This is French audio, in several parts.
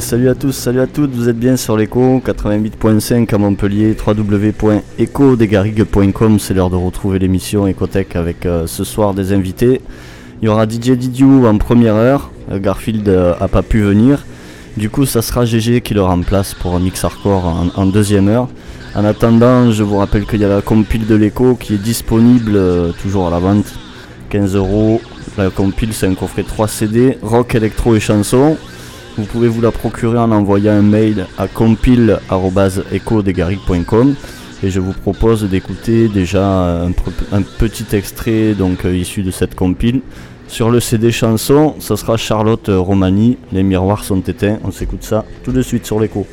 Salut à tous, salut à toutes, vous êtes bien sur l'écho 88.5 à Montpellier, www.ecodesgarrigues.com, c'est l'heure de retrouver l'émission Ecotech avec euh, ce soir des invités. Il y aura DJ Didiou en première heure, euh, Garfield euh, a pas pu venir, du coup ça sera GG qui le remplace pour un mix hardcore en, en deuxième heure. En attendant, je vous rappelle qu'il y a la compile de l'écho qui est disponible toujours à la vente, 15 euros. La compile c'est un coffret 3 CD, rock, électro et chansons. Vous pouvez vous la procurer en envoyant un mail à compile.ecodegaric.com et je vous propose d'écouter déjà un, petit extrait donc euh, issu de cette compile. Sur le CD chanson, ça sera Charlotte Romani, Les miroirs sont éteints. On s'écoute ça tout de suite sur l'écho.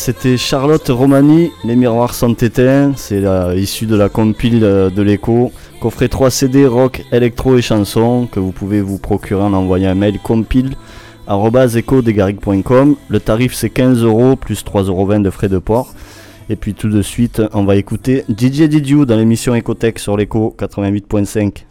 C'était Charlotte Romani, Les Miroirs sont éteints, c'est issu de la compile de l'écho, coffret 3 CD rock, électro et chansons que vous pouvez vous procurer en envoyant un mail compile Le tarif c'est 15 euros plus 3,20 euros de frais de port. Et puis tout de suite, on va écouter DJ Didiou dans l'émission Ecotech sur l'écho 88.5.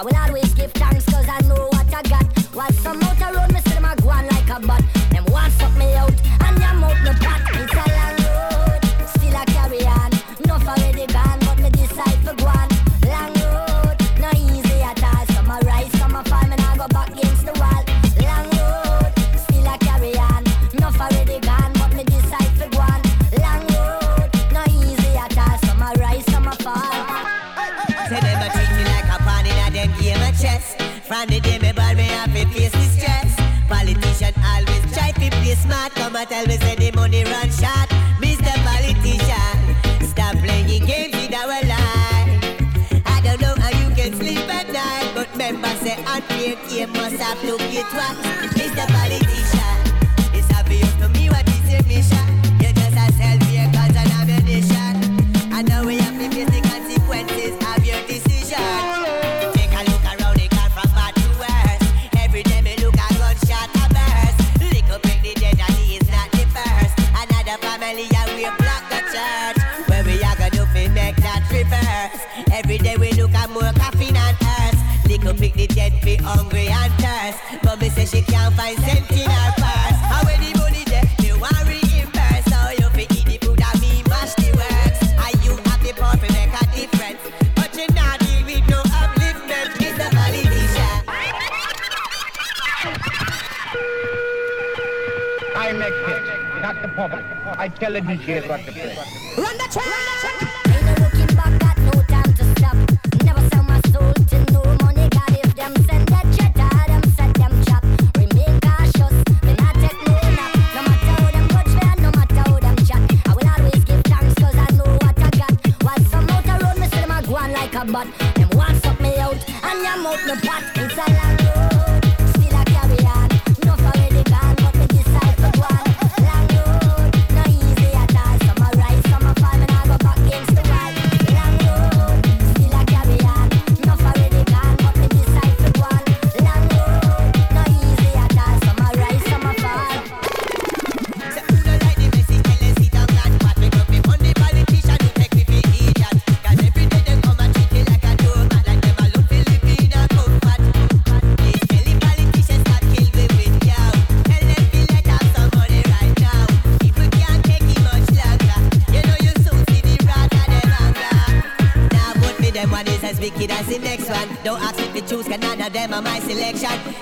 I will always give thanks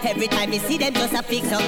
Every time you see them, just a fix up.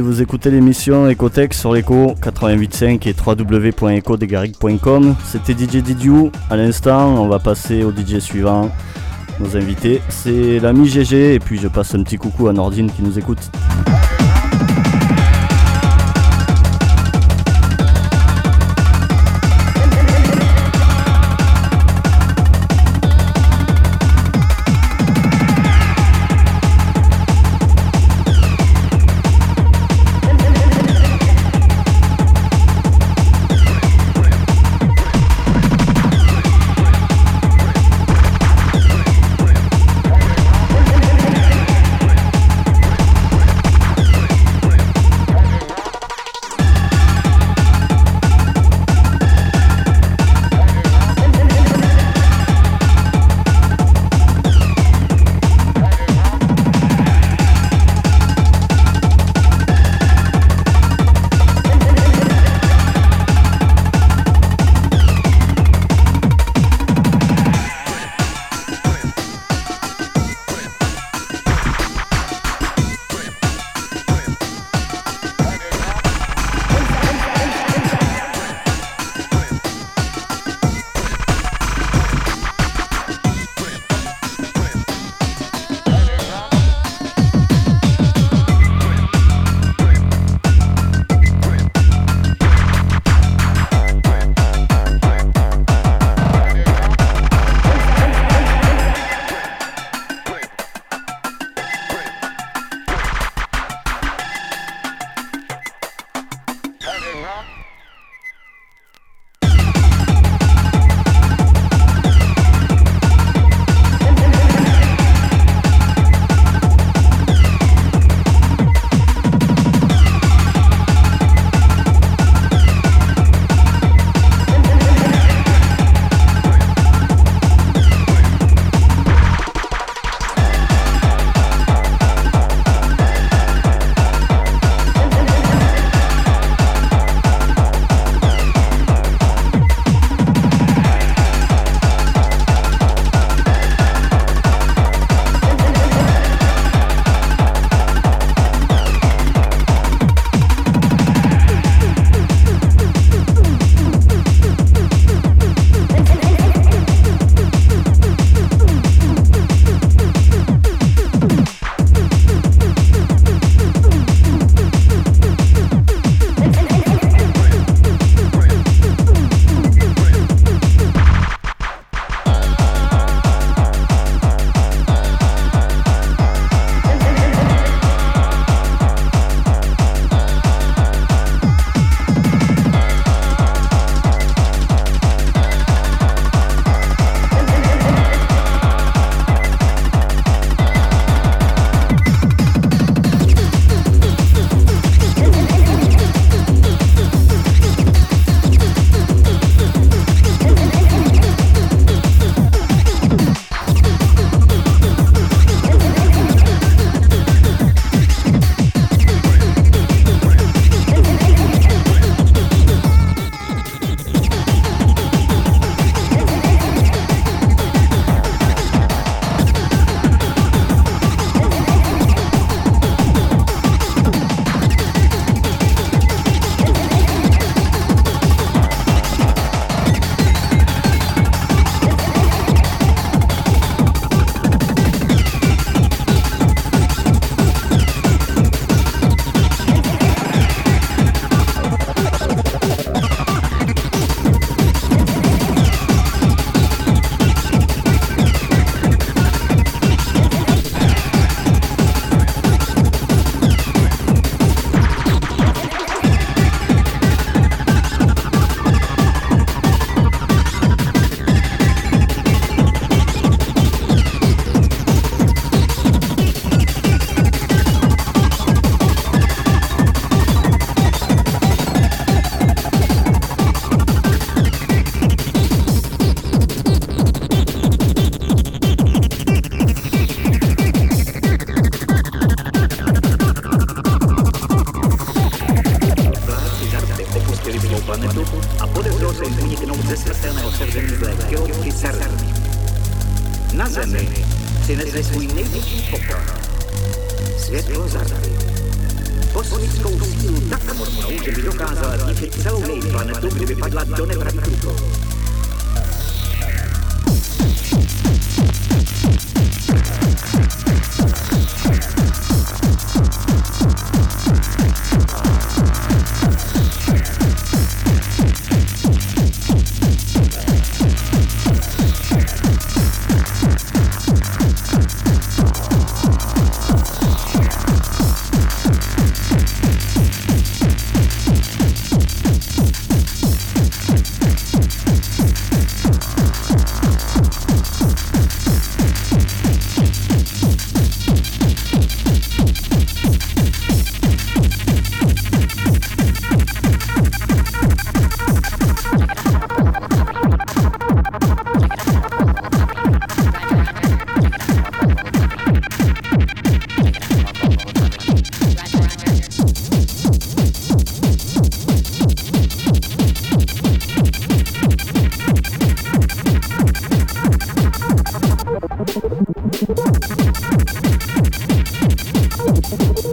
Vous écoutez l'émission Ecotech sur l'écho 88.5 et www.ecodegaric.com. C'était DJ Didiou. À l'instant, on va passer au DJ suivant. Nos invités, c'est l'ami GG et puis je passe un petit coucou à Nordine qui nous écoute. you.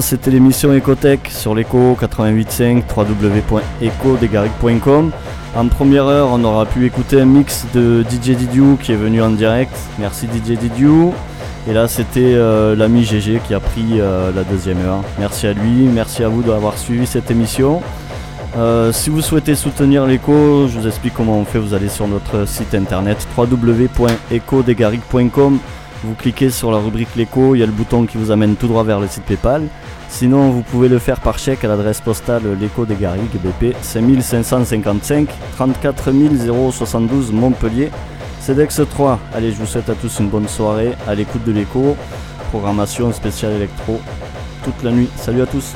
C'était l'émission Ecotech sur l'écho 88.5 www.ecodegaric.com. En première heure, on aura pu écouter un mix de DJ Didiou qui est venu en direct. Merci DJ Didiou. Et là, c'était euh, l'ami GG qui a pris euh, la deuxième heure. Merci à lui, merci à vous d'avoir suivi cette émission. Euh, si vous souhaitez soutenir l'écho, je vous explique comment on fait. Vous allez sur notre site internet www.ecodegaric.com. Vous cliquez sur la rubrique l'écho, il y a le bouton qui vous amène tout droit vers le site PayPal. Sinon, vous pouvez le faire par chèque à l'adresse postale l'écho des Garrigues, BP 5555 34 072 Montpellier. CEDEX 3. Allez, je vous souhaite à tous une bonne soirée à l'écoute de l'écho. Programmation spéciale électro toute la nuit. Salut à tous.